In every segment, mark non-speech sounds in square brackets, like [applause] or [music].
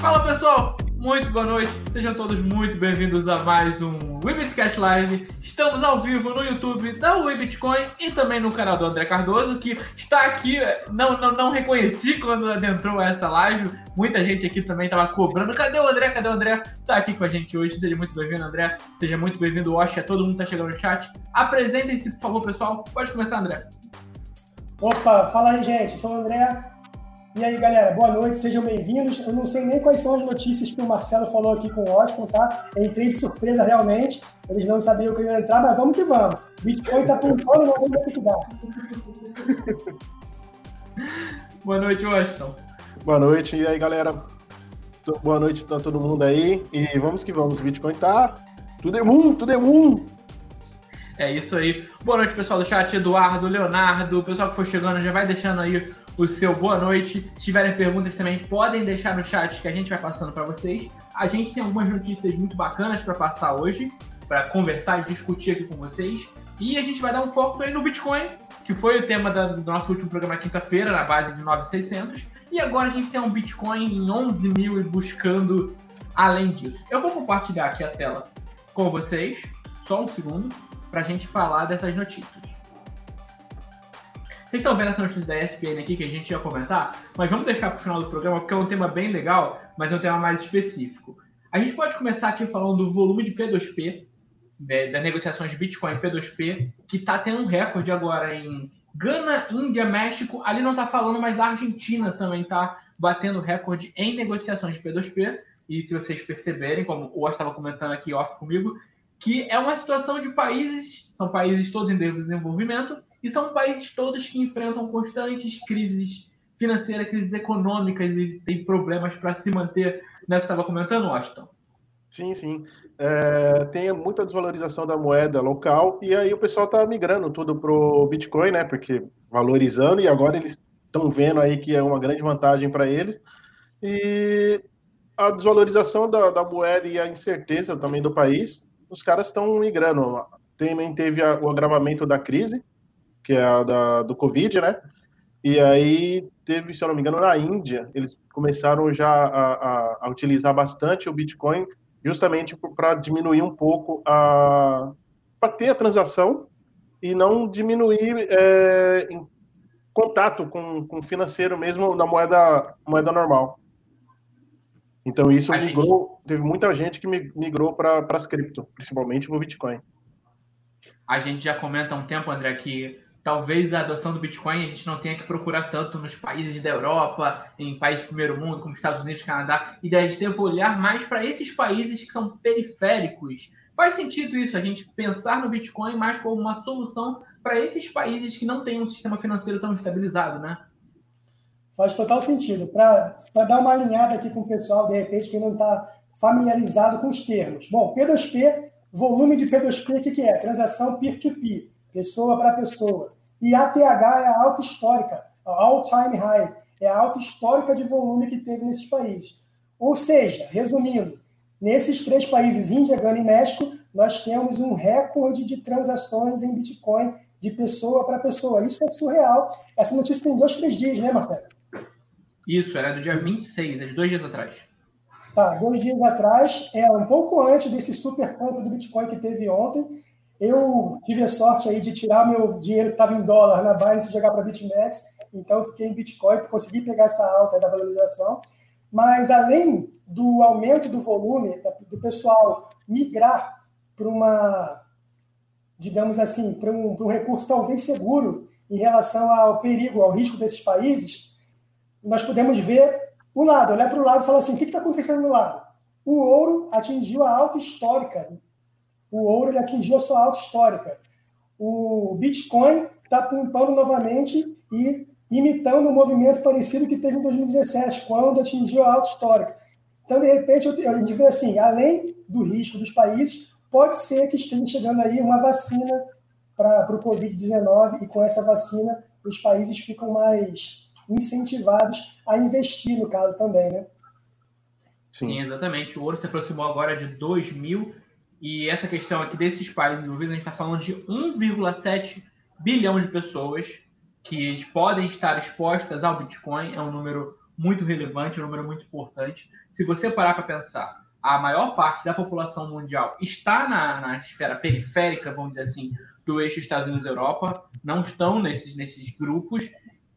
Fala pessoal, muito boa noite, sejam todos muito bem-vindos a mais um Webscast Live. Estamos ao vivo no YouTube da Webitcoin e também no canal do André Cardoso, que está aqui, não, não, não reconheci quando adentrou essa live. Muita gente aqui também estava cobrando. Cadê o André? Cadê o André? Está aqui com a gente hoje. Seja muito bem-vindo, André. Seja muito bem-vindo, Osha. Todo mundo está chegando no chat. Apresentem-se, por favor, pessoal. Pode começar, André. Opa, fala aí, gente. Eu sou o André, e aí, galera, boa noite, sejam bem-vindos. Eu não sei nem quais são as notícias que o Marcelo falou aqui com o Oscar, tá? Eu entrei de surpresa realmente, eles não sabiam que eu ia entrar, mas vamos que vamos. Bitcoin tá pulando, não vamos ter que dar. [laughs] boa noite, Washington. Boa noite, e aí, galera? Boa noite a todo mundo aí. E vamos que vamos, o Bitcoin tá. Tudo é um, tudo é um. É isso aí. Boa noite, pessoal do chat, Eduardo, Leonardo, o pessoal que foi chegando já vai deixando aí o seu boa noite. Se tiverem perguntas também, podem deixar no chat que a gente vai passando para vocês. A gente tem algumas notícias muito bacanas para passar hoje, para conversar e discutir aqui com vocês. E a gente vai dar um foco aí no Bitcoin, que foi o tema do nosso último programa quinta-feira, na base de 9,600. E agora a gente tem um Bitcoin em 11 mil e buscando além disso. Eu vou compartilhar aqui a tela com vocês, só um segundo, para a gente falar dessas notícias. Vocês estão vendo essa notícia da ESPN aqui que a gente ia comentar, mas vamos deixar para o final do programa porque é um tema bem legal, mas é um tema mais específico. A gente pode começar aqui falando do volume de P2P, né, das negociações de Bitcoin P2P, que está tendo um recorde agora em Gana, Índia, México. Ali não está falando, mas a Argentina também está batendo recorde em negociações de P2P. E se vocês perceberem, como o Osh estava comentando aqui off comigo, que é uma situação de países, são países todos em desenvolvimento, e são países todos que enfrentam constantes crises financeiras, crises econômicas e têm problemas para se manter, né? Que estava comentando, Washington. Sim, sim. É, tem muita desvalorização da moeda local e aí o pessoal está migrando tudo para o Bitcoin, né? Porque valorizando e agora eles estão vendo aí que é uma grande vantagem para eles. E a desvalorização da, da, moeda e a incerteza também do país, os caras estão migrando. Também teve a, o agravamento da crise, que é a da, do Covid, né? E aí teve, se eu não me engano, na Índia, eles começaram já a, a, a utilizar bastante o Bitcoin, justamente para diminuir um pouco a. para ter a transação e não diminuir é, contato com, com o financeiro mesmo na moeda, moeda normal. Então isso a migrou, gente... teve muita gente que migrou para as cripto, principalmente o Bitcoin. A gente já comenta há um tempo, André, que talvez a adoção do Bitcoin a gente não tenha que procurar tanto nos países da Europa, em países do primeiro mundo, como Estados Unidos, Canadá, e a gente deve olhar mais para esses países que são periféricos. Faz sentido isso, a gente pensar no Bitcoin mais como uma solução para esses países que não têm um sistema financeiro tão estabilizado, né? Faz total sentido. Para dar uma alinhada aqui com o pessoal, de repente, que não está familiarizado com os termos. Bom, P2P, volume de P2P, o que, que é? Transação peer-to-peer, pessoa para pessoa. E ATH é a alta histórica, a all-time high, é a alta histórica de volume que teve nesses países. Ou seja, resumindo, nesses três países, Índia, Gana e México, nós temos um recorde de transações em Bitcoin de pessoa para pessoa. Isso é surreal. Essa notícia tem dois, três dias, né, Marcelo? Isso, era do dia 26, é de dois dias atrás. Tá, dois dias atrás, é um pouco antes desse super compra do Bitcoin que teve ontem. Eu tive a sorte aí de tirar meu dinheiro que estava em dólar na Binance e jogar para BitMEX, então eu fiquei em Bitcoin, consegui pegar essa alta da valorização. Mas além do aumento do volume, do pessoal migrar para uma, digamos assim, para um, para um recurso talvez seguro em relação ao perigo, ao risco desses países, nós podemos ver o lado, olhar para o lado e falar assim: o que está acontecendo no lado? O ouro atingiu a alta histórica o ouro ele atingiu sua alta histórica. O Bitcoin está pumpando novamente e imitando um movimento parecido que teve em 2017, quando atingiu a alta histórica. Então, de repente, a gente vê assim, além do risco dos países, pode ser que esteja chegando aí uma vacina para o Covid-19 e com essa vacina os países ficam mais incentivados a investir no caso também, né? Sim, Sim exatamente. O ouro se aproximou agora de 2 mil e essa questão aqui desses países envolvidos, a gente está falando de 1,7 bilhão de pessoas que podem estar expostas ao Bitcoin. É um número muito relevante, um número muito importante. Se você parar para pensar, a maior parte da população mundial está na, na esfera periférica, vamos dizer assim, do eixo Estados Unidos-Europa, não estão nesses, nesses grupos.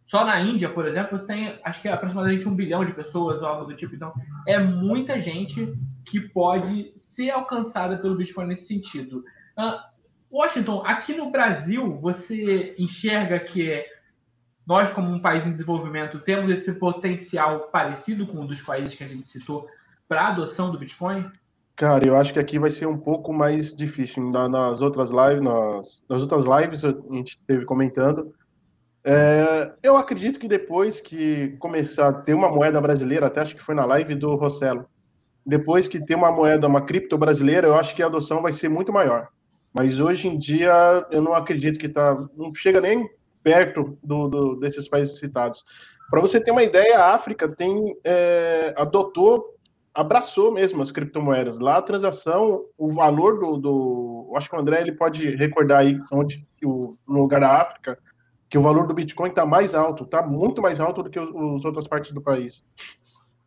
Só na Índia, por exemplo, você tem, acho que é aproximadamente um bilhão de pessoas ou algo do tipo. Então, é muita gente que pode ser alcançada pelo Bitcoin nesse sentido. Uh, Washington, aqui no Brasil, você enxerga que nós, como um país em desenvolvimento, temos esse potencial parecido com um dos países que a gente citou para a adoção do Bitcoin? Cara, eu acho que aqui vai ser um pouco mais difícil. nas outras lives, nas, nas outras lives a gente teve comentando. É, eu acredito que depois que começar a ter uma moeda brasileira, até acho que foi na live do Rossello, depois que ter uma moeda, uma cripto brasileira, eu acho que a adoção vai ser muito maior. Mas hoje em dia eu não acredito que tá, não chega nem perto do, do desses países citados. Para você ter uma ideia, a África tem é, adotou abraçou mesmo as criptomoedas. Lá a transação, o valor do, do acho que o André ele pode recordar aí onde o, no lugar da África que o valor do Bitcoin está mais alto, está muito mais alto do que as outras partes do país.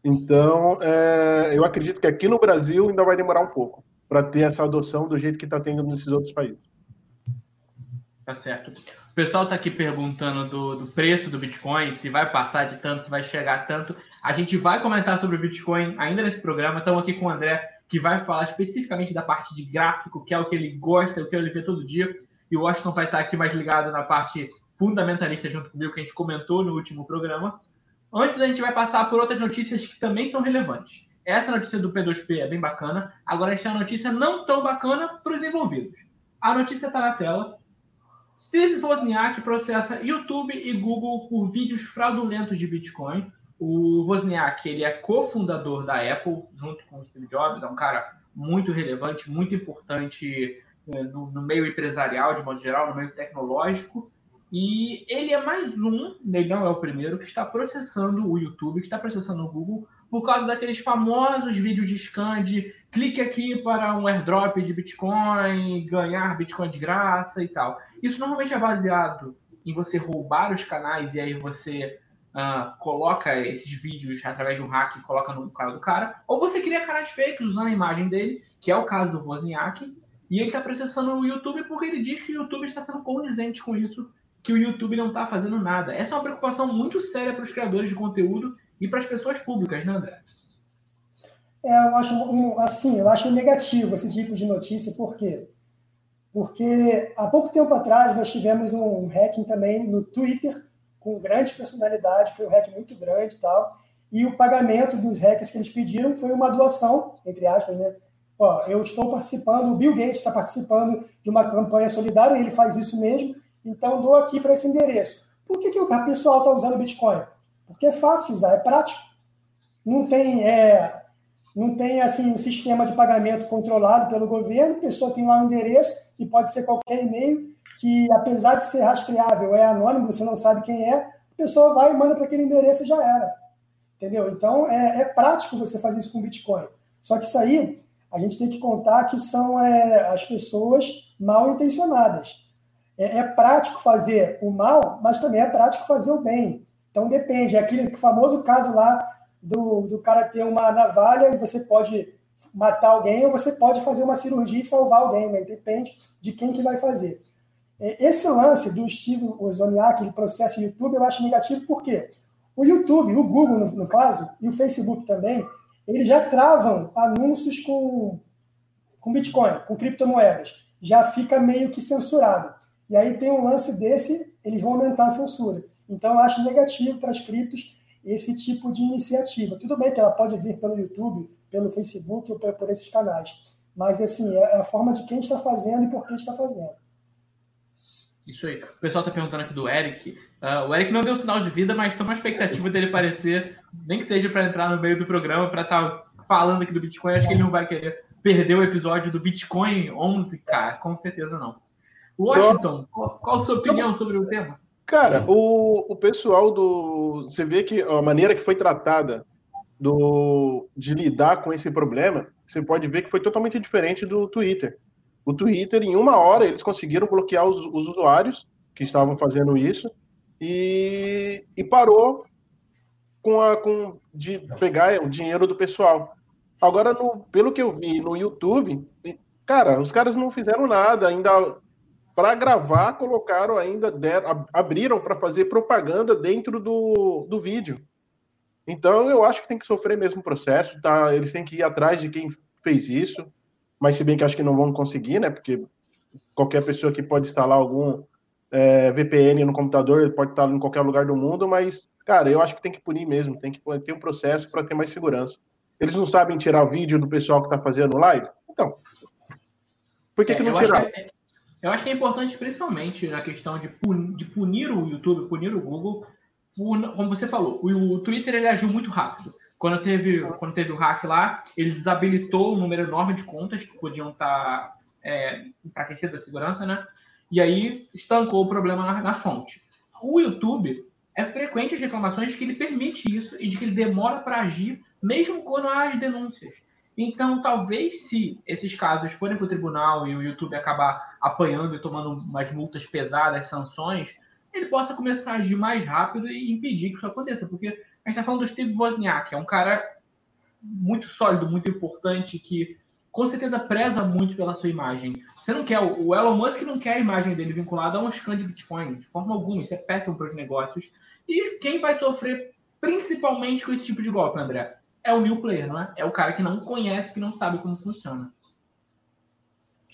Então, é, eu acredito que aqui no Brasil ainda vai demorar um pouco para ter essa adoção do jeito que está tendo nesses outros países. Tá certo. O pessoal está aqui perguntando do, do, preço do Bitcoin, se vai passar de tanto, se vai chegar a tanto. A gente vai comentar sobre o Bitcoin ainda nesse programa. Estamos aqui com o André, que vai falar especificamente da parte de gráfico, que é o que ele gosta, o que ele vê todo dia. E o Washington vai estar aqui mais ligado na parte fundamentalista junto comigo, que a gente comentou no último programa. Antes, a gente vai passar por outras notícias que também são relevantes. Essa notícia do P2P é bem bacana. Agora, a gente tem uma notícia não tão bacana para os envolvidos. A notícia está na tela. Steve Wozniak processa YouTube e Google por vídeos fraudulentos de Bitcoin. O Wozniak ele é cofundador da Apple, junto com o Steve Jobs, é um cara muito relevante, muito importante eh, no, no meio empresarial, de modo geral, no meio tecnológico. E ele é mais um, ele não é o primeiro, que está processando o YouTube, que está processando o Google, por causa daqueles famosos vídeos de scan de clique aqui para um airdrop de Bitcoin, ganhar Bitcoin de graça e tal. Isso normalmente é baseado em você roubar os canais e aí você uh, coloca esses vídeos através de um hack e coloca no canal do cara, ou você cria canais fakes usando a imagem dele, que é o caso do Wozniak, e ele está processando o YouTube porque ele diz que o YouTube está sendo condizente com isso que o YouTube não está fazendo nada. Essa é uma preocupação muito séria para os criadores de conteúdo e para as pessoas públicas, né, André? É, eu acho um, assim, eu acho negativo esse tipo de notícia, por quê? Porque há pouco tempo atrás nós tivemos um hacking também no Twitter, com grande personalidade, foi um hack muito grande e tal, e o pagamento dos hacks que eles pediram foi uma doação, entre aspas, né? Ó, eu estou participando, o Bill Gates está participando de uma campanha solidária, ele faz isso mesmo, então, dou aqui para esse endereço. Por que, que o pessoal está usando Bitcoin? Porque é fácil usar, é prático. Não tem, é, não tem assim um sistema de pagamento controlado pelo governo, a pessoa tem lá um endereço, que pode ser qualquer e-mail, que apesar de ser rastreável, é anônimo, você não sabe quem é, a pessoa vai e manda para aquele endereço e já era. Entendeu? Então, é, é, prático você fazer isso com Bitcoin. Só que isso aí, a gente tem que contar que são é, as pessoas mal intencionadas é, é, prático fazer o mal, mas também é prático fazer o bem. Então depende. É aquele famoso caso lá do, do cara ter uma navalha e você pode matar alguém ou você pode fazer uma cirurgia e salvar alguém, né? Depende de quem que vai fazer. É, esse lance do Steve Wozniak, ele processa o YouTube, eu acho negativo porque o YouTube, o Google, no, no caso, e o Facebook também, eles já travam anúncios com, com Bitcoin, com criptomoedas. Já fica meio que censurado. E aí tem um lance desse, eles vão aumentar a censura. Então, eu acho negativo para as criptos esse tipo de iniciativa. Tudo bem que ela pode vir pelo YouTube, pelo Facebook ou por esses canais, mas assim, é a forma de quem está fazendo e por que está fazendo. Isso aí. O pessoal está perguntando aqui do Eric. Uh, o Eric não deu sinal de vida, mas tem uma expectativa dele aparecer, nem que seja para entrar no meio do programa, para estar tá falando aqui do Bitcoin. Acho que ele não vai querer perder o episódio do Bitcoin 11K, com certeza não. Washington, qual, qual a sua opinião sobre o tema? Cara, o, o pessoal do. Você vê que a maneira que foi tratada do, de lidar com esse problema, você pode ver que foi totalmente diferente do Twitter. O Twitter, em uma hora, eles conseguiram bloquear os, os usuários que estavam fazendo isso e, e parou com a com de pegar o dinheiro do pessoal. Agora, no, pelo que eu vi no YouTube, cara, os caras não fizeram nada, ainda para gravar, colocaram ainda, deram, abriram para fazer propaganda dentro do, do vídeo. Então, eu acho que tem que sofrer mesmo o processo, tá? Eles têm que ir atrás de quem fez isso, mas se bem que acho que não vão conseguir, né? Porque qualquer pessoa que pode instalar algum é, VPN no computador pode estar em qualquer lugar do mundo, mas, cara, eu acho que tem que punir mesmo, tem que ter um processo para ter mais segurança. Eles não sabem tirar o vídeo do pessoal que está fazendo live? Então, por que, é, que não tirar? É, eu acho que é importante, principalmente na questão de punir, de punir o YouTube, punir o Google, por, como você falou, o, o, Twitter ele agiu muito rápido. Quando teve, quando teve o hack lá, ele desabilitou um número enorme de contas que podiam estar tá, é, enfraquecidas da segurança, né? E aí estancou o problema na, na fonte. O YouTube é frequente as reclamações de que ele permite isso e de que ele demora para agir, mesmo quando há as denúncias. Então, talvez se esses casos forem para o tribunal e o YouTube acabar apanhando e tomando umas multas pesadas, sanções, ele possa começar a agir mais rápido e impedir que isso aconteça. Porque a gente está falando do Steve Wozniak, é um cara muito sólido, muito importante, que com certeza preza muito pela sua imagem. Você não quer, o Elon Musk não quer a imagem dele vinculada a um scan de Bitcoin, de forma alguma, isso é péssimo para os negócios. E quem vai sofrer principalmente com esse tipo de golpe, André? É o new player, não é? É o cara que não conhece, que não sabe como funciona.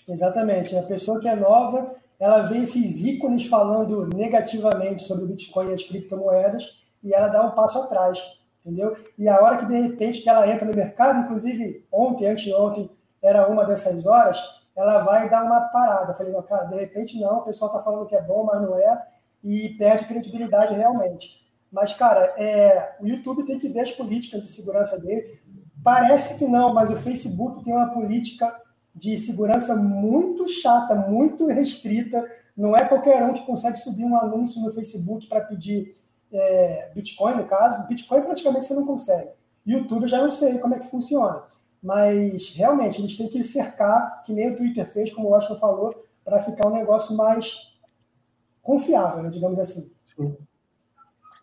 Exatamente. A pessoa que é nova, ela vê esses ícones falando negativamente sobre o Bitcoin e as criptomoedas e ela dá um passo atrás, entendeu? E a hora que de repente que ela entra no mercado, inclusive ontem, anteontem, era uma dessas horas, ela vai dar uma parada. Falei, não, cara, de repente não, o pessoal está falando que é bom, mas não é, e perde credibilidade realmente. Mas, cara, é, o YouTube tem que ver as políticas de segurança dele. Parece que não, mas o Facebook tem uma política de segurança muito chata, muito restrita. Não é qualquer um que consegue subir um anúncio no Facebook para pedir é, Bitcoin, no caso. Bitcoin praticamente você não consegue. YouTube eu já não sei como é que funciona. Mas realmente eles têm que cercar, que nem o Twitter fez, como o Washington falou, para ficar um negócio mais confiável, né, digamos assim. Sim.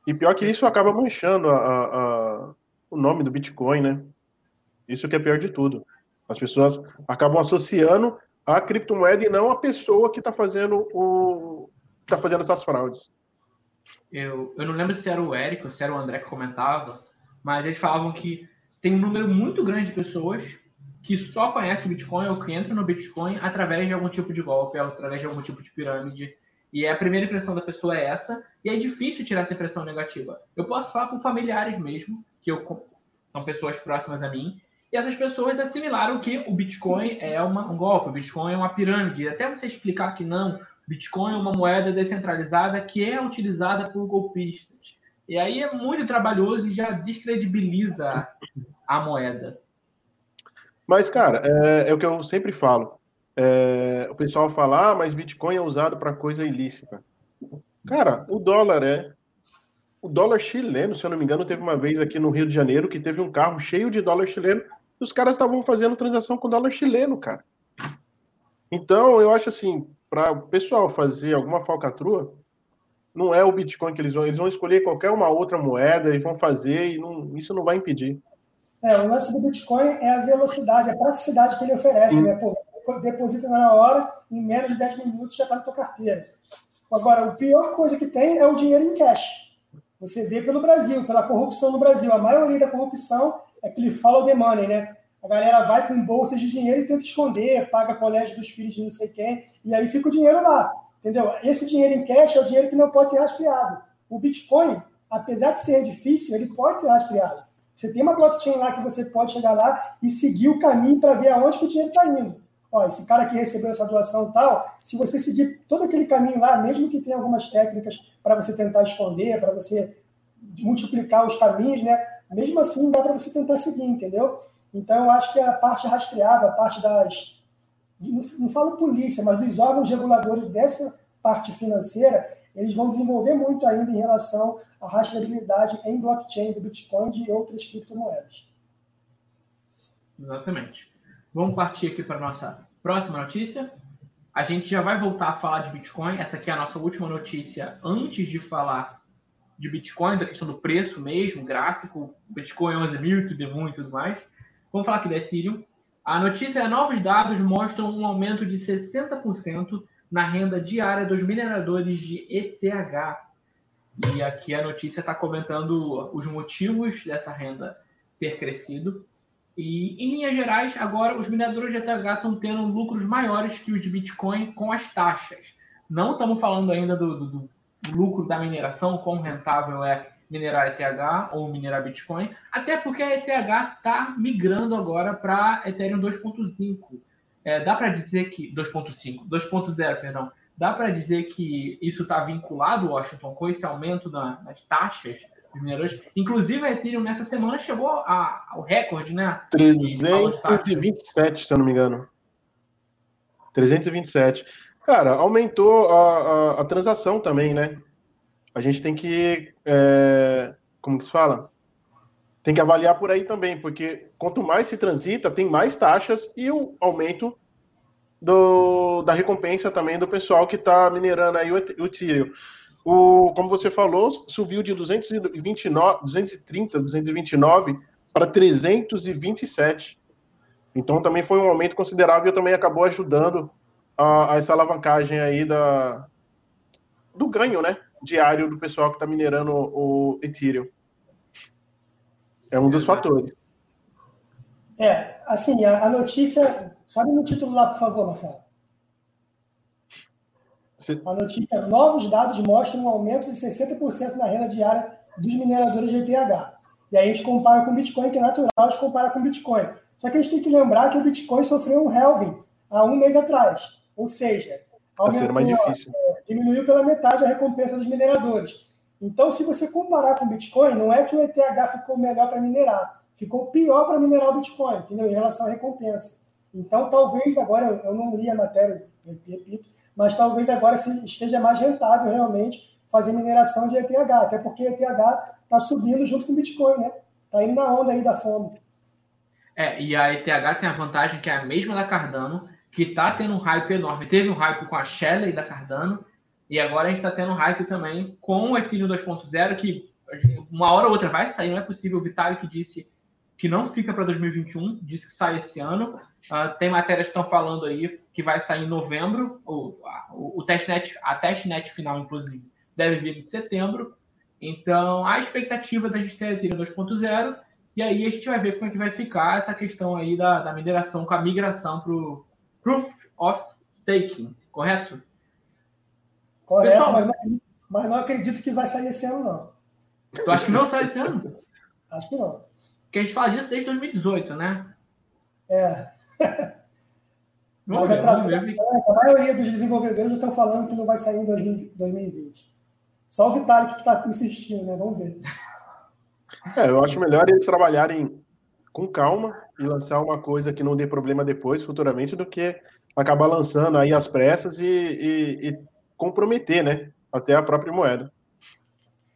E pior que isso acaba manchando a, a, a, o nome do Bitcoin, né? Isso que é pior de tudo. As pessoas acabam associando a criptomoeda e não a pessoa que está fazendo o tá fazendo essas fraudes. Eu, eu não lembro se era o Érico, ou se era o André que comentava, mas eles falavam que tem um número muito grande de pessoas que só conhecem o Bitcoin ou que entram no Bitcoin através de algum tipo de golpe, através de algum tipo de pirâmide. E a primeira impressão da pessoa é essa, e é difícil tirar essa impressão negativa. Eu posso falar com familiares mesmo, que eu, são pessoas próximas a mim, e essas pessoas assimilaram que o Bitcoin é uma, um golpe, o Bitcoin é uma pirâmide. Até você explicar que não, Bitcoin é uma moeda descentralizada que é utilizada por golpistas. E aí é muito trabalhoso e já descredibiliza a moeda. Mas, cara, é, é o que eu sempre falo. É, o pessoal fala, ah, mas Bitcoin é usado para coisa ilícita. Cara, o dólar é. O dólar chileno, se eu não me engano, teve uma vez aqui no Rio de Janeiro que teve um carro cheio de dólar chileno e os caras estavam fazendo transação com dólar chileno, cara. Então, eu acho assim, para o pessoal fazer alguma falcatrua, não é o Bitcoin que eles vão, eles vão escolher qualquer uma outra moeda e vão fazer e não, isso não vai impedir. É, o lance do Bitcoin é a velocidade, a praticidade que ele oferece, Sim. né? Pô, deposita na hora, em menos de 10 minutos já está na tua carteira. Agora, a pior coisa que tem é o dinheiro em cash. Você vê pelo Brasil, pela corrupção no Brasil. A maioria da corrupção é que ele follow the money, né? A galera vai com bolsas de dinheiro e tenta esconder, paga colégio dos filhos de não sei quem, e aí fica o dinheiro lá. Entendeu? Esse dinheiro em cash é o dinheiro que não pode ser rastreado. O Bitcoin, apesar de ser difícil, ele pode ser rastreado. Você tem uma blockchain lá que você pode chegar lá e seguir o caminho para ver aonde que o dinheiro está indo. Ó, esse cara que recebeu essa doação tal, se você seguir todo aquele caminho lá, mesmo que tenha algumas técnicas para você tentar esconder, para você multiplicar os caminhos, né? Mesmo assim, dá para você tentar seguir, entendeu? Então, eu acho que a parte rastreável, a parte das não falo polícia, mas dos órgãos reguladores dessa parte financeira, eles vão desenvolver muito ainda em relação à rastreabilidade em blockchain do Bitcoin e outras criptomoedas. Exatamente. Vamos partir aqui para a nossa próxima notícia. A gente já vai voltar a falar de Bitcoin. Essa aqui é a nossa última notícia antes de falar de Bitcoin, da questão do preço mesmo, gráfico, Bitcoin 11 mil, tudo muito e tudo mais. Vamos falar aqui da Ethereum. A notícia é novos dados mostram um aumento de 60% na renda diária dos mineradores de ETH. E aqui a notícia está comentando os motivos dessa renda ter crescido. E, em linhas gerais, agora os mineradores de ETH estão tendo lucros maiores que os de Bitcoin com as taxas. Não estamos falando ainda do, do, do lucro da mineração, quão rentável é minerar ETH ou minerar Bitcoin, até porque a ETH está migrando agora para Ethereum 2.5. É, dá para dizer que 2.5, 2.0, perdão, dá para dizer que isso está vinculado, Washington, com esse aumento na, nas taxas mineradores. Inclusive, a Ethereum nessa semana chegou a, ao recorde, né? 327, se eu não me engano. 327. Cara, aumentou a, a, a transação também, né? A gente tem que. É, como que se fala? Tem que avaliar por aí também, porque quanto mais se transita, tem mais taxas e o aumento do, da recompensa também do pessoal que está minerando aí o, o Ethereum. O, como você falou, subiu de 229, 230, 229 para 327. Então também foi um aumento considerável e também acabou ajudando a, a essa alavancagem aí da, do ganho, né? Diário do pessoal que está minerando o, o Ethereum. É um dos fatores. É, assim, a, a notícia Sobe no título lá, por favor, Marcelo. A notícia: novos dados mostram um aumento de 60% na renda diária dos mineradores de ETH. E aí a gente compara com o Bitcoin, que é natural, a gente compara com o Bitcoin. Só que a gente tem que lembrar que o Bitcoin sofreu um halving há um mês atrás. Ou seja, aumentou, mais difícil. É, diminuiu pela metade a recompensa dos mineradores. Então, se você comparar com o Bitcoin, não é que o ETH ficou melhor para minerar, ficou pior para minerar o Bitcoin, entendeu? Em relação à recompensa. Então, talvez agora, eu não li a matéria, repito, mas talvez agora esteja mais rentável realmente fazer mineração de ETH, até porque ETH está subindo junto com o Bitcoin, né? Está indo na onda aí da fome. É, e a ETH tem a vantagem que é a mesma da Cardano, que está tendo um hype enorme. Teve um hype com a Shelley da Cardano, e agora a gente está tendo um hype também com o Ethereum 2.0, que uma hora ou outra vai sair, não é possível. O Vitalik disse que não fica para 2021, disse que sai esse ano. Uh, tem matérias que estão falando aí que vai sair em novembro, o, o, o testnet, a testnet final, inclusive, deve vir em setembro. Então, a expectativa da gente ter Ethereum 2.0, e aí a gente vai ver como é que vai ficar essa questão aí da, da mineração, com a migração para o Proof of Staking, correto? Correto, Pessoal, mas, não, mas não acredito que vai sair esse ano, não. Tu acha que não sai esse ano? Acho que não. Porque a gente fala disso desde 2018, né? É. [laughs] Mas ver, tra... A maioria dos desenvolvedores já estão falando que não vai sair em 2020. Só o Vitalik que está insistindo, né? Vamos ver. É, eu acho melhor eles trabalharem com calma e lançar uma coisa que não dê problema depois, futuramente, do que acabar lançando aí as pressas e, e, e comprometer, né? Até a própria moeda.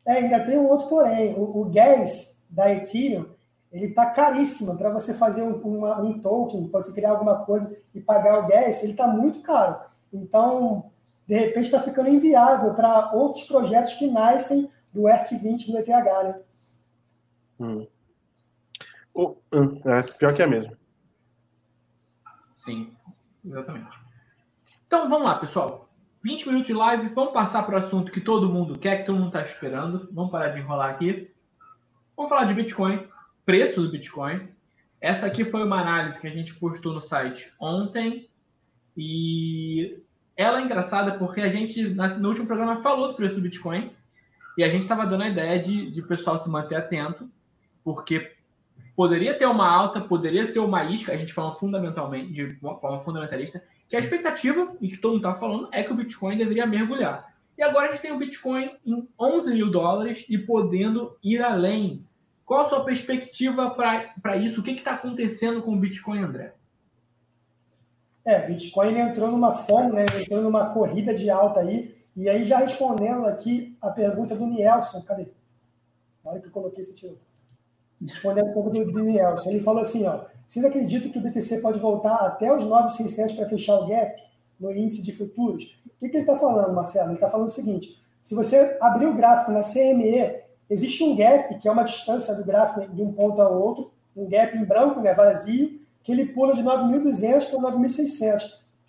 É, ainda tem um outro porém. O, o gas da Ethereum ele está caríssimo para você fazer um, uma, um token, para você criar alguma coisa e pagar o gas, ele está muito caro. Então, de repente, está ficando inviável para outros projetos que nascem do ERC20 do ETH, né? Hum. Oh, é, pior que é mesmo. Sim, exatamente. Então, vamos lá, pessoal. 20 minutos de live, vamos passar para o assunto que todo mundo quer, que todo mundo está esperando. Vamos parar de enrolar aqui. Vamos falar de Bitcoin preço do Bitcoin. Essa aqui foi uma análise que a gente postou no site ontem e ela é engraçada porque a gente, no último programa, falou do preço do Bitcoin e a gente estava dando a ideia de, de o pessoal se manter atento, porque poderia ter uma alta, poderia ser uma isca, a gente fala fundamentalmente, de uma forma fundamentalista, que a expectativa, e que todo mundo está falando, é que o Bitcoin deveria mergulhar. E agora a gente tem o Bitcoin em 11 mil dólares e podendo ir além. Qual a sua perspectiva para isso? O que está acontecendo com o Bitcoin, André? É, Bitcoin entrou numa fome, né? entrou numa corrida de alta aí. E aí, já respondendo aqui a pergunta do Nielson, cadê? Na hora que eu coloquei esse tiro. Respondendo um pouco do, do. Ele falou assim: ó, vocês acreditam que o BTC pode voltar até os 9,600 para fechar o gap no índice de futuros? O que, que ele está falando, Marcelo? Ele está falando o seguinte: se você abrir o gráfico na CME, existe um gap, que é uma distância do gráfico de um ponto ao outro, um gap em branco, né, vazio, que ele pula de 9.200 para 9.600.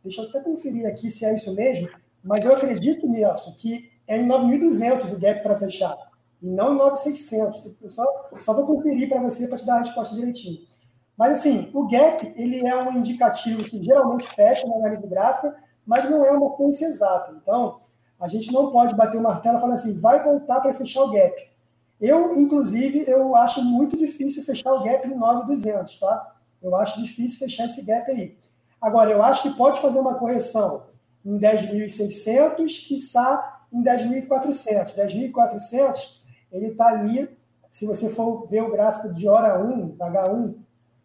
Deixa eu até conferir aqui se é isso mesmo, mas eu acredito, Nelson, que é em 9.200 o gap para fechar, e não em 9.600. Eu só, só vou conferir para você para te dar a resposta direitinho. Mas, assim, o gap ele é um indicativo que geralmente fecha na análise gráfica, mas não é uma ciência exata. Então, a gente não pode bater o martelo e falar assim, vai voltar para fechar o gap. Eu, inclusive, eu acho muito difícil fechar o gap em 9,200, tá? Eu acho difícil fechar esse gap aí. Agora, eu acho que pode fazer uma correção em 10.600, quiçá em 10.400. 10.400, ele está ali, se você for ver o gráfico de hora 1, H1,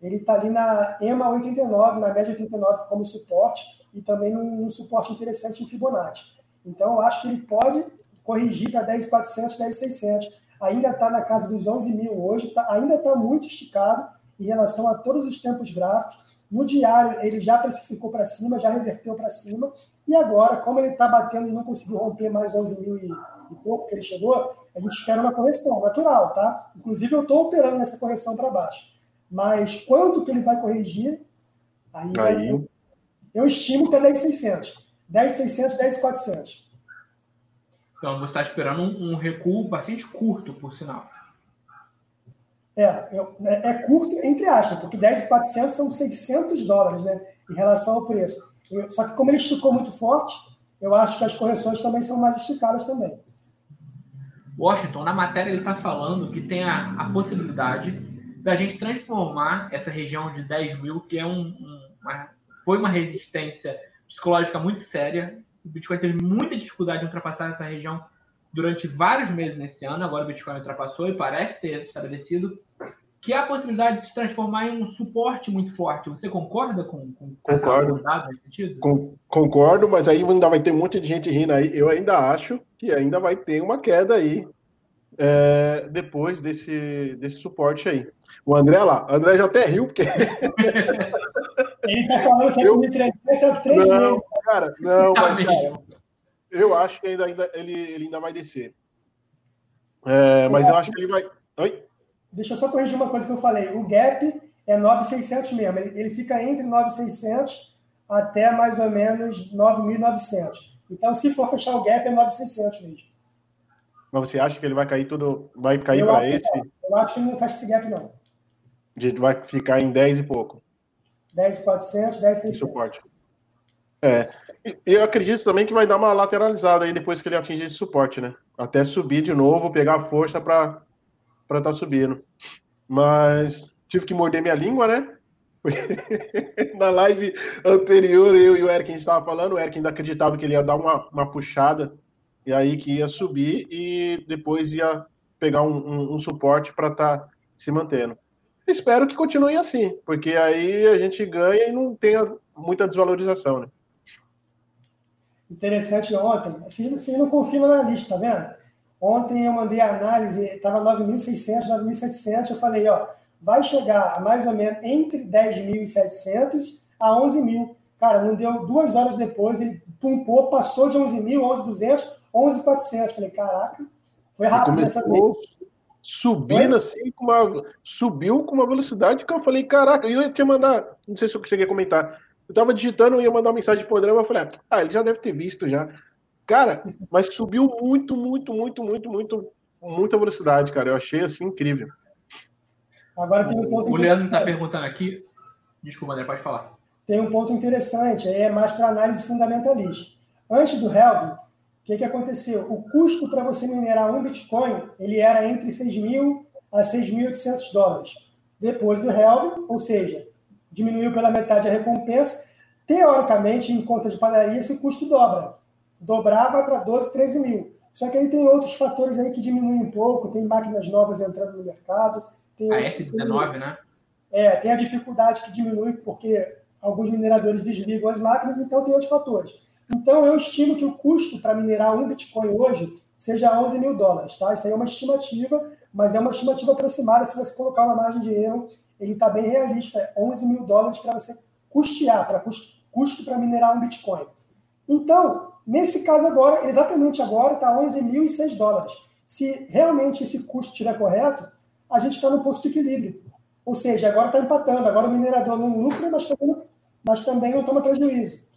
ele está ali na EMA 89, na média 89 como suporte, e também num, num suporte interessante em Fibonacci. Então, eu acho que ele pode corrigir para 10.400, 10.600. Ainda está na casa dos 11 mil hoje, tá, ainda está muito esticado em relação a todos os tempos gráficos. No diário, ele já precificou para cima, já reverteu para cima. E agora, como ele está batendo e não conseguiu romper mais 11 mil e, e pouco que ele chegou, a gente espera uma correção natural, tá? Inclusive, eu estou operando nessa correção para baixo. Mas quanto que ele vai corrigir? Aí, aí. Eu, eu estimo que é 10,600. 10,600, 10,400. Então, você está esperando um, um, recuo bastante curto, por sinal. É, eu, é, é, curto, entre aspas, porque 10,400 são 600 dólares, né? Em relação ao preço. Eu, só que como ele esticou muito forte, eu acho que as correções também são mais esticadas também. Washington, na matéria ele está falando que tem a, a possibilidade da gente transformar essa região de 10 mil, que é um, um uma, foi uma resistência psicológica muito séria. O Bitcoin teve muita dificuldade de ultrapassar essa região durante vários meses nesse ano. Agora o Bitcoin ultrapassou e parece ter estabelecido que há a possibilidade de se transformar em um suporte muito forte. Você concorda com, com concordo. essa nesse sentido? Com, concordo, mas aí ainda vai ter um monte de gente rindo aí. Eu ainda acho que ainda vai ter uma queda aí é, depois desse, desse suporte aí. O André lá, o André já até riu, porque. [laughs] Ele tá falando isso eu... três meses. Cara, não, tá mas cara, eu acho que ainda, ainda, ele, ele ainda vai descer. É, mas eu acho que ele vai. Oi? Deixa eu só corrigir uma coisa que eu falei. O gap é 9,600 mesmo. Ele, ele fica entre 9,600 até mais ou menos 9.900. Então, se for fechar o gap, é 9,600 mesmo. Mas você acha que ele vai cair tudo, vai cair para esse? Eu acho que não fecha esse gap, não vai ficar em 10 e pouco. 10,400, 10,600. Suporte. É. Eu acredito também que vai dar uma lateralizada aí depois que ele atingir esse suporte, né? Até subir de novo, pegar força para estar tá subindo. Mas tive que morder minha língua, né? [laughs] Na live anterior, eu e o Eric, a gente estava falando, o Eric ainda acreditava que ele ia dar uma, uma puxada, e aí que ia subir e depois ia pegar um, um, um suporte para estar tá se mantendo. Espero que continue assim, porque aí a gente ganha e não tenha muita desvalorização, né? Interessante ontem. Você não confirma na lista, tá vendo? Ontem eu mandei a análise, estava 9.600, 9.700. Eu falei, ó, vai chegar a mais ou menos entre 10.700 a 11.000. Cara, não deu duas horas depois, ele pumpou, passou de 11.000, 11.200, 11.400. Falei, caraca, foi rápido dessa vez subindo assim, com uma, subiu com uma velocidade que eu falei, caraca, eu ia te mandar, não sei se eu cheguei a comentar, eu tava digitando, eu ia mandar uma mensagem pro André, mas eu falei, ah, ele já deve ter visto já. Cara, mas subiu muito, muito, muito, muito, muito, muita velocidade, cara, eu achei assim incrível. Agora tem um ponto O Leandro tá perguntando aqui, desculpa, André, pode falar. Tem um ponto interessante, é mais para análise fundamentalista. Antes do Helvin, que, que aconteceu? O custo para você minerar um Bitcoin ele era entre 6 mil a 6.800 dólares. Depois do Helvin, ou seja, diminuiu pela metade a recompensa, teoricamente, em conta de padaria, esse custo dobra. Dobrar vai para 12, 13 mil. Só que aí tem outros fatores aí que diminuem um pouco, tem máquinas novas entrando no mercado. Tem a S19, né? É, tem a dificuldade que diminui porque alguns mineradores desligam as máquinas, então tem outros fatores. Então, eu estimo que o custo para minerar um Bitcoin hoje seja 11 mil dólares. Tá? Isso aí é uma estimativa, mas é uma estimativa aproximada. Se você colocar uma margem de erro, ele está bem realista. É 11 mil dólares para você custear, para custo para minerar um Bitcoin. Então, nesse caso agora, exatamente agora, está 11.006 dólares. Se realmente esse custo estiver correto, a gente está no ponto de equilíbrio. Ou seja, agora está empatando, agora o minerador não lucra, mas também, mas também não toma prejuízo.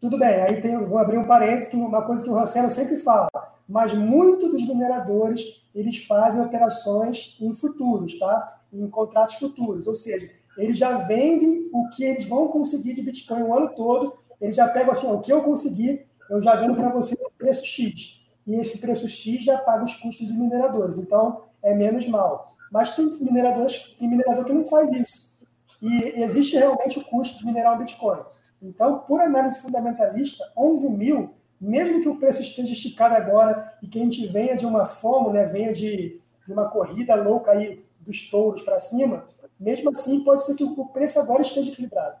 Tudo bem, aí tem, vou abrir um parênteses, que uma coisa que o Rossello sempre fala, mas muitos dos mineradores, eles fazem operações em futuros, tá? Em contratos futuros, ou seja, eles já vendem o que eles vão conseguir de Bitcoin o ano todo, eles já pegam assim, o que eu conseguir, eu já vendo para você o preço X. E esse preço X já paga os custos dos mineradores. Então, é menos mal. Mas tem mineradores, tem minerador que não faz isso. E existe realmente o custo de minerar um Bitcoin. Então, por análise fundamentalista, 11 mil, mesmo que o preço esteja esticado agora e que a gente venha de uma fome, né, venha de, de uma corrida louca aí dos touros para cima, mesmo assim pode ser que o preço agora esteja equilibrado.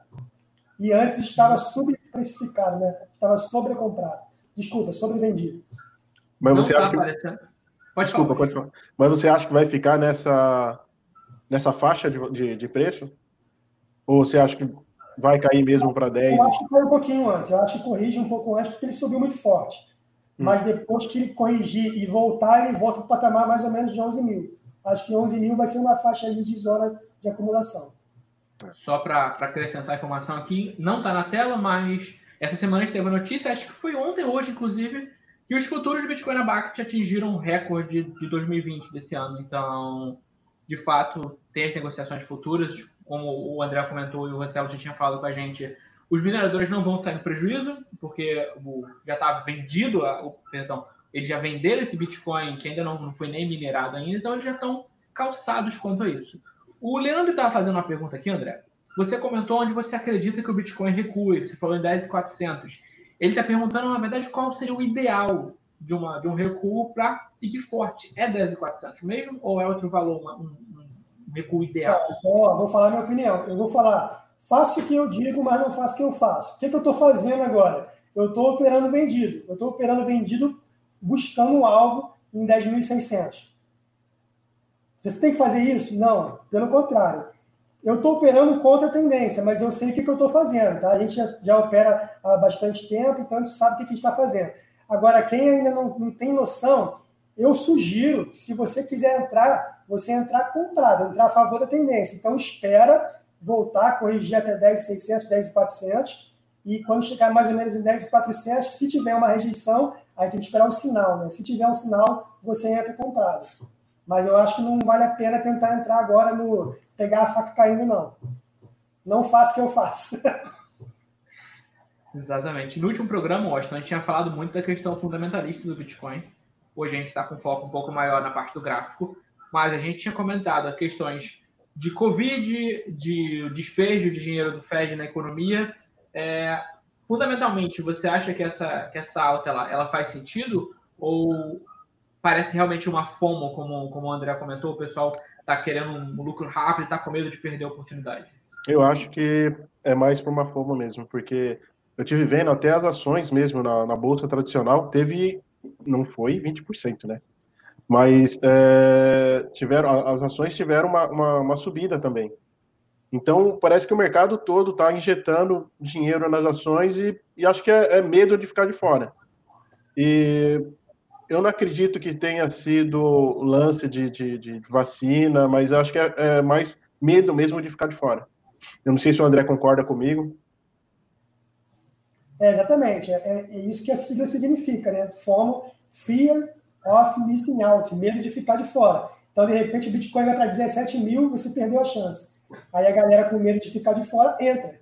E antes estava subprecificado, né? estava sobrecomprado. Desculpa, sobrevendido. Mas você Não acha tá que... Pode Desculpa, falar. pode falar. Mas você acha que vai ficar nessa, nessa faixa de, de, de preço? Ou você acha que vai cair mesmo para 10? Eu acho que cai um pouquinho antes. Eu acho que corrige um pouco antes, porque ele subiu muito forte. Hum. Mas depois que ele corrigir e voltar, ele volta para o patamar mais ou menos de 11 mil. Acho que 11 mil vai ser uma faixa de zona de acumulação. Só para acrescentar a informação aqui, não está na tela, mas essa semana a gente teve a notícia, acho que foi ontem, hoje, inclusive, que os futuros do Bitcoin Abact atingiram um recorde de 2020 desse ano. Então, de fato, as negociações futuras, como o André comentou e o Marcelo já tinha falado com a gente, os mineradores não vão sair no prejuízo, porque já está vendido, perdão, eles já venderam esse Bitcoin que ainda não, não foi nem minerado ainda, então eles já estão calçados quanto a isso. O Leandro estava fazendo uma pergunta aqui, André. Você comentou onde você acredita que o Bitcoin recue, você falou em 10,400. Ele está perguntando, na verdade, qual seria o ideal de, uma, de um recuo para seguir forte. É 10,400 mesmo ou é outro valor, uma, um, um, recuo ideal? Não, vou falar minha opinião. Eu vou falar, faço o que eu digo, mas não faço o que eu faço. O que, que eu estou fazendo agora? Eu estou operando vendido. Eu estou operando vendido buscando um alvo em 10.600. Você tem que fazer isso? Não, pelo contrário eu estou operando contra a tendência, mas eu sei o que, que eu estou fazendo, tá? A gente já, já, opera há bastante tempo, então a gente sabe o que, que a gente está fazendo. Agora, quem ainda não, não, tem noção, eu sugiro, se você quiser entrar, você entrar comprado, entrar a favor da tendência. Então, espera voltar, corrigir até 10,600, 10,400, e quando chegar mais ou menos em 10,400, se tiver uma rejeição, aí tem que esperar um sinal, né? Se tiver um sinal, você entra comprado. Mas eu acho que não vale a pena tentar entrar agora no pegar a faca caindo, não. Não faça o que eu faço. [laughs] Exatamente. No último programa, Washington, a gente tinha falado muito da questão fundamentalista do Bitcoin. Hoje a gente está com foco um pouco maior na parte do gráfico, mas a gente tinha comentado questões de Covid, de despejo de dinheiro do Fed na economia. É, fundamentalmente, você acha que essa, que essa alta ela, ela faz sentido? Ou parece realmente uma FOMO, como, como o André comentou, o pessoal está querendo um lucro rápido e está com medo de perder a oportunidade? Eu acho que é mais por uma FOMO mesmo, porque eu tive vendo até as ações mesmo na, na bolsa tradicional, teve, não foi 20%, né? Mas é, tiveram, as ações tiveram uma, uma, uma subida também. Então, parece que o mercado todo está injetando dinheiro nas ações e, e acho que é, é, medo de ficar de fora. E eu não acredito que tenha sido lance de, de, de vacina, mas acho que é, é, mais medo mesmo de ficar de fora. Eu não sei se o André concorda comigo. É, exatamente. É, é isso que a sigla significa, né? FOMO, Fear of Missing Out, medo de ficar de fora. Então, de repente, o Bitcoin vai para 17 mil, você perdeu a chance. Aí a galera com medo de ficar de fora entra.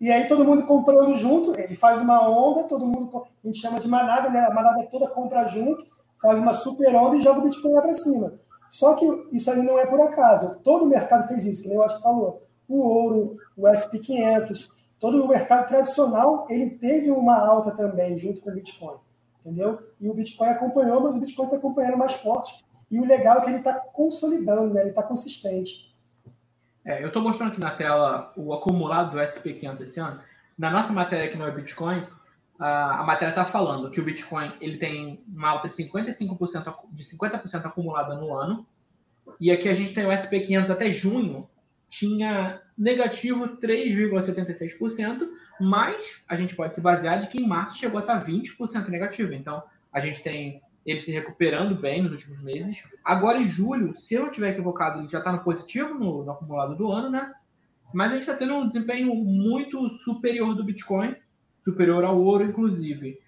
E aí todo mundo comprando junto, ele faz uma onda, todo mundo, a gente chama de manada, né? A manada toda compra junto, faz uma super onda e joga o Bitcoin lá para cima. Só que isso aí não é por acaso. Todo o mercado fez isso, que nem eu acho que falou. O ouro, o SP500, todo o mercado tradicional, ele teve uma alta também junto com o Bitcoin. Entendeu? E o Bitcoin acompanhou, mas o Bitcoin está acompanhando mais forte. E o legal é que ele está consolidando, né? ele está consistente. É, eu estou mostrando aqui na tela o acumulado do SP500 esse ano. Na nossa matéria aqui no Bitcoin, a matéria está falando que o Bitcoin ele tem uma alta de 55% de 50% acumulada no ano. E aqui a gente tem o SP500 até junho, tinha negativo 3,76%, mas a gente pode se basear de que em março chegou a estar 20% negativo. Então, a gente tem ele se recuperando bem nos últimos meses. Agora em julho, se eu não estiver equivocado, ele já está no positivo no, no, acumulado do ano, né? Mas a gente está tendo um desempenho muito superior do Bitcoin, superior ao ouro, inclusive.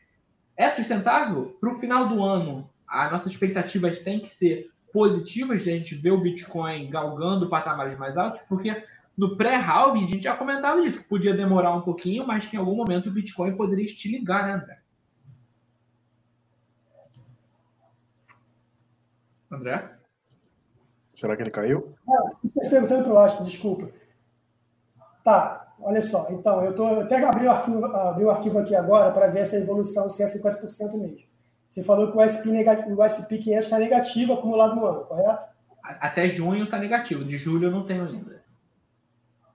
É sustentável? Para o final do ano, as nossas expectativas têm que ser positivas de a gente ver o Bitcoin galgando patamares mais altos, porque no pré-halving a gente já comentava isso, que podia demorar um pouquinho, mas que em algum momento o Bitcoin poderia estiligar, né, André? André? Será que ele caiu? Não, estou perguntando para o Astro, desculpa. Tá, olha só. Então, eu, tô, eu até abri o, arquivo, abri o arquivo aqui agora para ver essa evolução, se é 50% mesmo. Você falou que o SP, o SP 500 está negativo acumulado no ano, correto? Até junho está negativo, de julho eu não tenho ainda.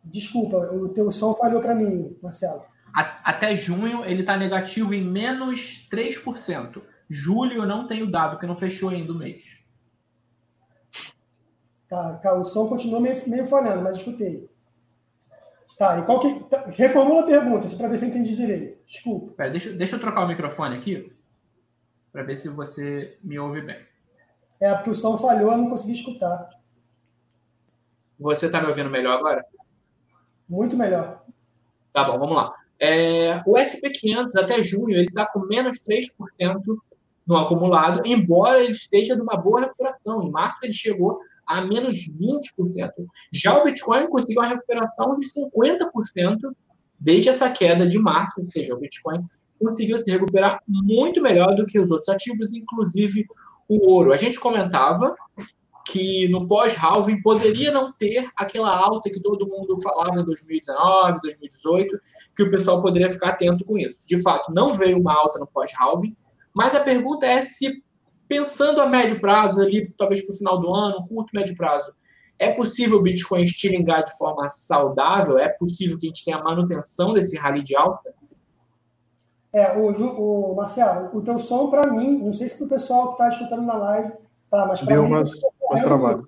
Desculpa, o teu som falhou para mim, Marcelo. Até junho ele está negativo em menos 3%. Julho eu não tenho dado, porque não fechou ainda o mês. Tá, tá, o som continua meio, meio falhando, mas escutei. Tá, e qual que. Tá, reformula a pergunta, para ver se eu entendi direito. Desculpa. Pera, deixa, deixa eu trocar o microfone aqui, para ver se você me ouve bem. É, porque o som falhou, eu não consegui escutar. Você está me ouvindo melhor agora? Muito melhor. Tá bom, vamos lá. É, o SP500 até junho ele está com menos 3% no acumulado, embora ele esteja numa boa recuperação. Em março ele chegou a menos 20%. Já o Bitcoin conseguiu uma recuperação de 50% desde essa queda de março, ou seja, o Bitcoin conseguiu se recuperar muito melhor do que os outros ativos, inclusive o ouro. A gente comentava que no pós-halving poderia não ter aquela alta que todo mundo falava em 2019, 2018, que o pessoal poderia ficar atento com isso. De fato, não veio uma alta no pós-halving, mas a pergunta é se Pensando a médio prazo, ali, talvez para o final do ano, curto, médio prazo, é possível o Bitcoin estilingar de forma saudável? É possível que a gente tenha a manutenção desse rally de alta? É, o, o Marcelo, o teu som para mim, não sei se para o pessoal que está escutando na live, tá, mas para mim. Umas, tá umas travadas.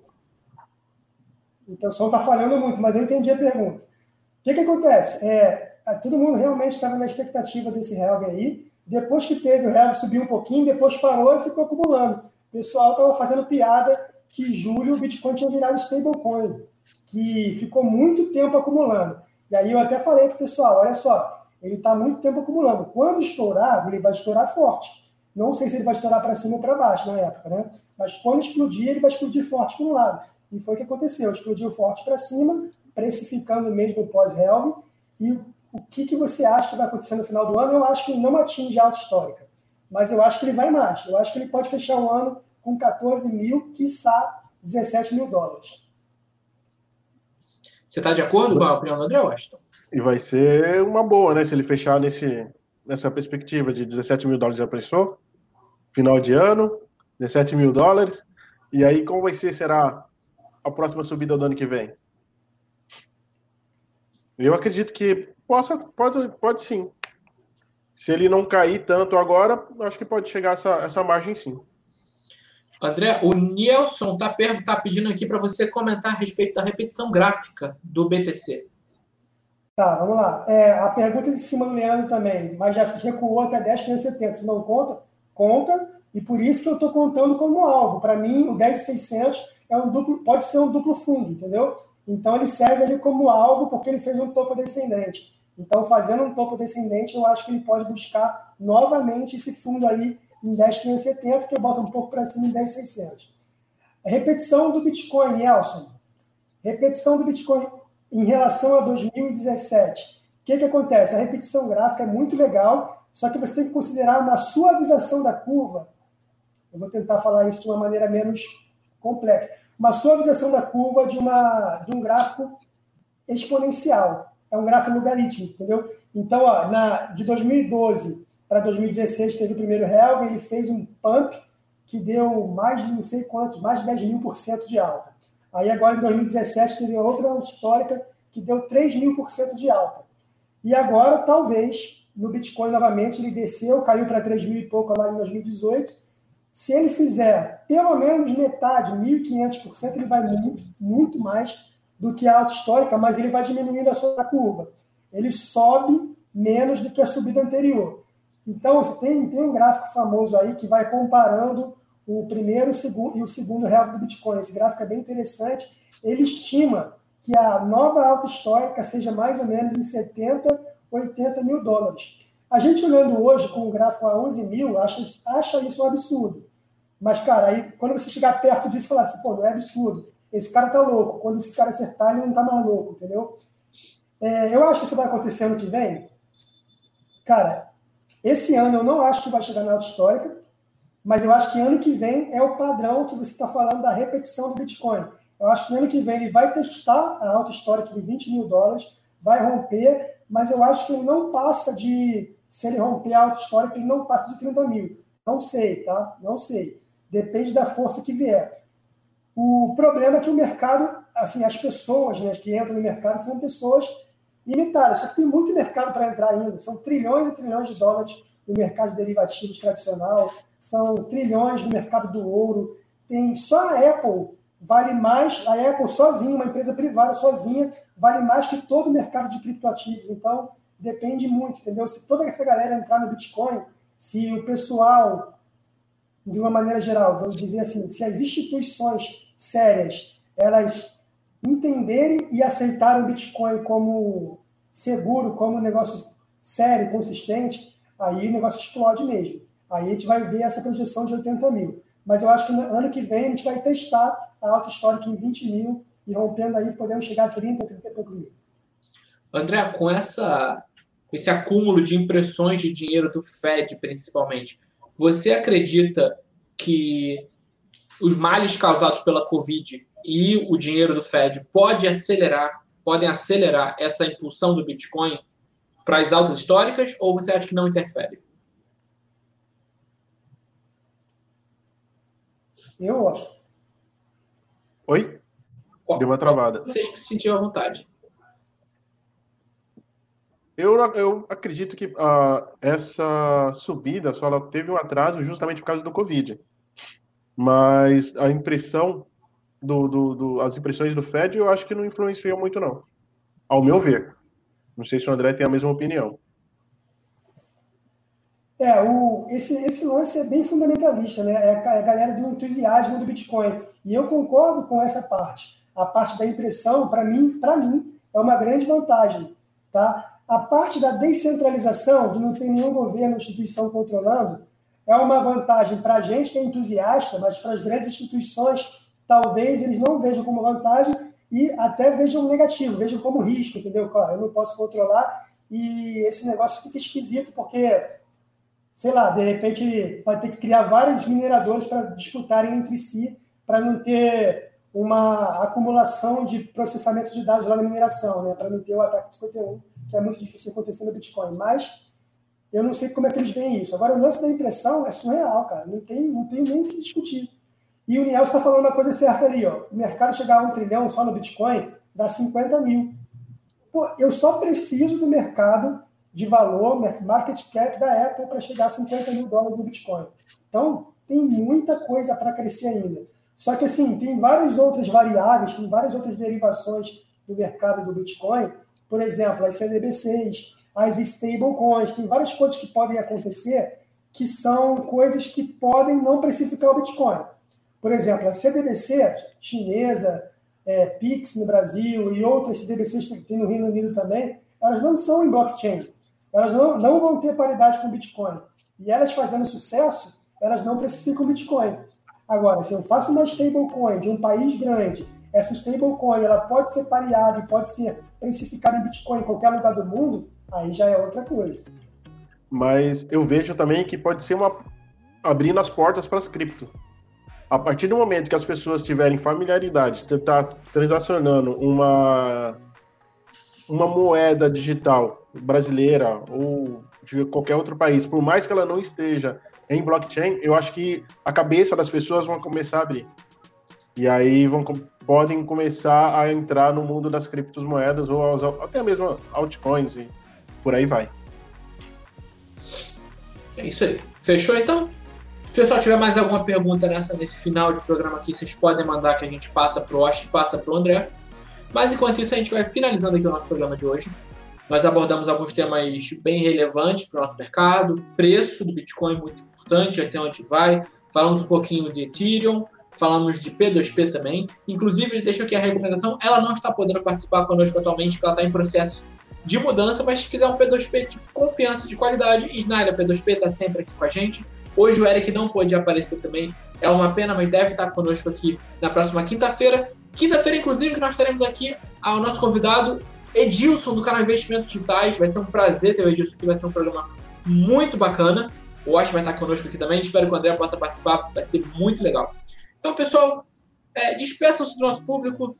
O teu som está falhando muito, mas eu entendi a pergunta. O que, que acontece? É, todo mundo realmente estava na expectativa desse Helve aí, depois que teve, o real subiu um pouquinho, depois parou e ficou acumulando. O pessoal estava fazendo piada que em julho o Bitcoin tinha virado stablecoin, que ficou muito tempo acumulando. E aí eu até falei para o pessoal, olha só, ele está muito tempo acumulando. Quando estourar, ele vai estourar forte. Não sei se ele vai estourar para cima ou para baixo na época, né? Mas quando explodir, ele vai explodir forte para um lado. E foi o que aconteceu. Explodiu forte para cima, precificando mesmo pós-helve, e o que, que você acha que vai acontecer no final do ano? Eu acho que ele não atinge a alta histórica, mas eu acho que ele vai mais. Eu acho que ele pode fechar o ano com 14 mil, quiçá 17 mil dólares. Você está de acordo com a opinião do André Washington? E vai ser uma boa, né? Se ele fechar nesse, nessa perspectiva de 17 mil dólares já pensou? Final de ano, 17 mil dólares. E aí, como vai ser, será a próxima subida do ano que vem? Eu acredito que Possa, pode, pode sim. Se ele não cair tanto agora, acho que pode chegar essa, essa margem sim. André, o Nielson está tá pedindo aqui para você comentar a respeito da repetição gráfica do BTC. Tá, vamos lá. É, a pergunta de cima do Leandro também, mas já recuou até 10,570. Se não conta, conta, e por isso que eu estou contando como alvo. Para mim, o 10,600 é um duplo, pode ser um duplo fundo, entendeu? Então ele serve ali como alvo porque ele fez um topo descendente. Então, fazendo um topo descendente, eu acho que ele pode buscar novamente esse fundo aí em 10,570, que eu boto um pouco para cima em 10,600. Repetição do Bitcoin, Nelson. Repetição do Bitcoin em relação a 2017. O que, que acontece? A repetição gráfica é muito legal, só que você tem que considerar uma suavização da curva. Eu vou tentar falar isso de uma maneira menos complexa. Uma suavização da curva de, uma, de um gráfico exponencial é um gráfico logarítmico, entendeu? Então, ó, na, de 2012 para 2016 teve o primeiro Helve, ele fez um pump que deu mais de não sei quantos, mais de 10 mil por cento de alta. Aí agora em 2017 teve outra alta histórica que deu 3 mil por cento de alta. E agora, talvez, no Bitcoin novamente, ele desceu, caiu para 3 mil e pouco lá em 2018. Se ele fizer pelo menos metade, 1.500%, ele vai muito, muito mais do que a alta histórica, mas ele vai diminuindo a sua curva. Ele sobe menos do que a subida anterior. Então, tem, tem um gráfico famoso aí que vai comparando o primeiro o segundo, e o segundo real do Bitcoin. Esse gráfico é bem interessante. Ele estima que a nova alta histórica seja mais ou menos em 70, 80 mil dólares. A gente olhando hoje com o gráfico a 11 mil, acha, acha isso um absurdo. Mas, cara, aí quando você chegar perto disso, falar assim, pô, não é absurdo. Esse cara tá louco. Quando esse cara acertar, ele não tá mais louco, entendeu? É, eu acho que isso vai acontecer ano que vem. Cara, esse ano eu não acho que vai chegar na alta histórica, mas eu acho que ano que vem é o padrão que você está falando da repetição do Bitcoin. Eu acho que ano que vem ele vai testar a alta histórica de 20 mil dólares, vai romper, mas eu acho que ele não passa de. Se ele romper a alta histórica, ele não passa de 30 mil. Não sei, tá? Não sei. Depende da força que vier. O problema é que o mercado, assim, as pessoas né, que entram no mercado são pessoas limitadas. Só que tem muito mercado para entrar ainda. São trilhões e trilhões de dólares no mercado de derivativos tradicional, são trilhões no mercado do ouro. Tem só a Apple vale mais, a Apple sozinha, uma empresa privada sozinha, vale mais que todo o mercado de criptoativos. Então, depende muito, entendeu? Se toda essa galera entrar no Bitcoin, se o pessoal, de uma maneira geral, vamos dizer assim, se as instituições sérias, elas entenderem e aceitarem o Bitcoin como seguro, como negócio sério, consistente, aí o negócio explode mesmo. Aí a gente vai ver essa projeção de 80 mil. Mas eu acho que no ano que vem a gente vai testar a alta histórica em 20 mil e rompendo aí podemos chegar a 30, 30 e poucos mil. André, com, essa, com esse acúmulo de impressões de dinheiro do Fed, principalmente, você acredita que os males causados pela Covid e o dinheiro do Fed pode acelerar, podem acelerar essa impulsão do Bitcoin para as altas históricas ou você acha que não interfere? Eu acho. Oi? Deu uma travada. Vocês que se sentiram à vontade. Eu, eu acredito que uh, essa subida só teve um atraso justamente por causa do Covid. Mas a impressão do, do, do, as impressões do Fed eu acho que não influenciou muito, não. Ao meu ver. Não sei se o André tem a mesma opinião. É, o, esse, esse lance é bem fundamentalista, né? É a, é galera do entusiasmo do Bitcoin. E eu concordo com essa parte. A parte da impressão, para mim, para mim, é uma grande vantagem. Tá? A parte da descentralização, de não ter nenhum governo, instituição controlando, é uma vantagem para a gente que é entusiasta, mas para as grandes instituições, talvez eles não vejam como vantagem e até vejam negativo, vejam como risco, entendeu? Eu não posso controlar e esse negócio fica esquisito, porque, sei lá, de repente vai ter que criar vários mineradores para disputarem entre si para não ter uma acumulação de processamento de dados lá na mineração, né? para não ter o ataque 51, que é muito difícil acontecer no Bitcoin. Mas eu não sei como é que eles veem isso. Agora, o lance da impressão é surreal, cara. Não tem, não tem nem o que discutir. E o Niel está falando uma coisa certa ali. Ó. O mercado chegar a um trilhão só no Bitcoin dá 50 mil. Pô, eu só preciso do mercado de valor, market cap da Apple para chegar a 50 mil dólares no Bitcoin. Então, tem muita coisa para crescer ainda. Só que, assim, tem várias outras variáveis, tem várias outras derivações do mercado do Bitcoin. Por exemplo, as CDBCs, as stablecoins, tem várias coisas que podem acontecer que são coisas que podem não precificar o Bitcoin. Por exemplo, a CDBC chinesa, é, Pix no Brasil e outras CDBCs que tem no Reino Unido também, elas não são em blockchain. Elas não, não vão ter paridade com o Bitcoin. E elas fazendo sucesso, elas não precificam o Bitcoin. Agora, se eu faço uma stablecoin de um país grande, essa stablecoin ela pode ser pareada e pode ser precificada em Bitcoin em qualquer lugar do mundo, aí já é outra coisa. Mas eu vejo também que pode ser uma abrindo as portas para as cripto. A partir do momento que as pessoas tiverem familiaridade, tentar tá transacionando uma uma moeda digital brasileira ou de qualquer outro país, por mais que ela não esteja em blockchain, eu acho que a cabeça das pessoas vão começar a abrir. E aí vão, podem começar a entrar no mundo das criptomoedas ou até mesmo altcoins e por aí vai. É isso aí. Fechou então? Se o pessoal tiver mais alguma pergunta nessa, nesse final de programa aqui, vocês podem mandar que a gente passa pro Osh e passa pro André. Mas enquanto isso, a gente vai finalizando aqui o nosso programa de hoje. Nós abordamos alguns temas bem relevantes para o nosso mercado, preço do Bitcoin muito importante, até onde vai. Falamos um pouquinho de Ethereum, falamos de P2P também. Inclusive, deixo aqui a recomendação, ela não está podendo participar conosco atualmente, porque ela está em processo de mudança, mas se quiser um P2P de confiança, de qualidade, Snyder P2P está sempre aqui com a gente. Hoje o Eric não pôde aparecer também, é uma pena, mas deve estar conosco aqui na próxima quinta-feira. Quinta-feira, inclusive, que nós teremos aqui ao nosso convidado Edilson do canal Investimentos Digitais. Vai ser um prazer ter o Edilson aqui, vai ser um programa muito bacana. O Watch vai estar conosco aqui também. Espero que o André possa participar, vai ser muito legal. Então, pessoal, é, despeçam-se do nosso público.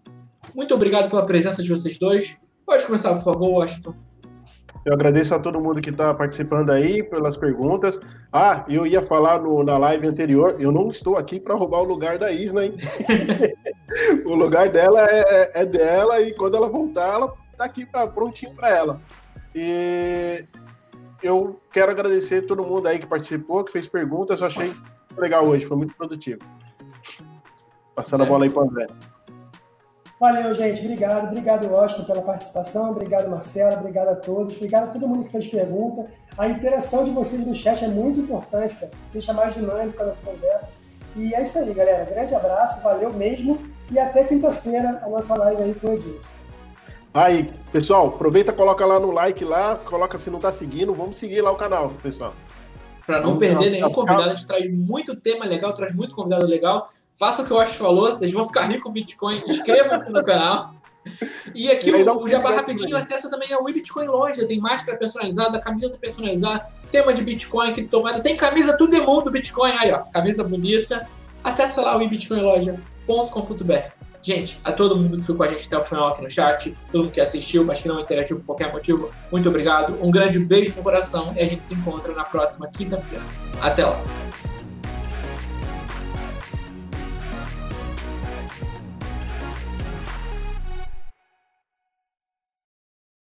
Muito obrigado pela presença de vocês dois. Pode começar, por favor, Washington. Eu agradeço a todo mundo que está participando aí pelas perguntas. Ah, eu ia falar no, na live anterior, eu não estou aqui para roubar o lugar da Isna, hein? [laughs] [laughs] o lugar dela é, é, é, dela e quando ela voltar, ela está aqui pra, prontinho para ela. E eu quero agradecer a todo mundo aí que participou, que fez perguntas. Eu achei legal hoje, foi muito produtivo. Passando é. a bola aí para o André. Valeu, gente. Obrigado. Obrigado, Washington, pela participação. Obrigado, Marcelo. Obrigado a todos. Obrigado a todo mundo que fez pergunta. A interação de vocês no chat é muito importante, cara. Deixa mais dinâmica a nossa conversa. E é isso aí, galera. Grande abraço. Valeu mesmo. E até quinta-feira a nossa live aí com o Edilson. Aí, pessoal, aproveita, coloca lá no like lá, coloca se não tá seguindo, vamos seguir lá o canal, pessoal. Para não vamos perder nenhum convidado, a gente traz muito tema legal, traz muito convidado legal. Faça o que o Ash falou, vocês vão ficar ricos com Bitcoin. Inscrevam-se no canal. E aqui e o, o Jabá rapidinho acessa também ao Bitcoin Loja. Tem máscara personalizada, camiseta personalizada, tema de Bitcoin, criptomoeda. Tem camisa tudo é mundo Bitcoin. Aí, ó, camisa bonita. Acessa lá o ibitcoinloja.com.br. Gente, a todo mundo que ficou com a gente até o final aqui no chat, todo mundo que assistiu, mas que não interagiu por qualquer motivo, muito obrigado. Um grande beijo no coração e a gente se encontra na próxima quinta-feira. Até lá!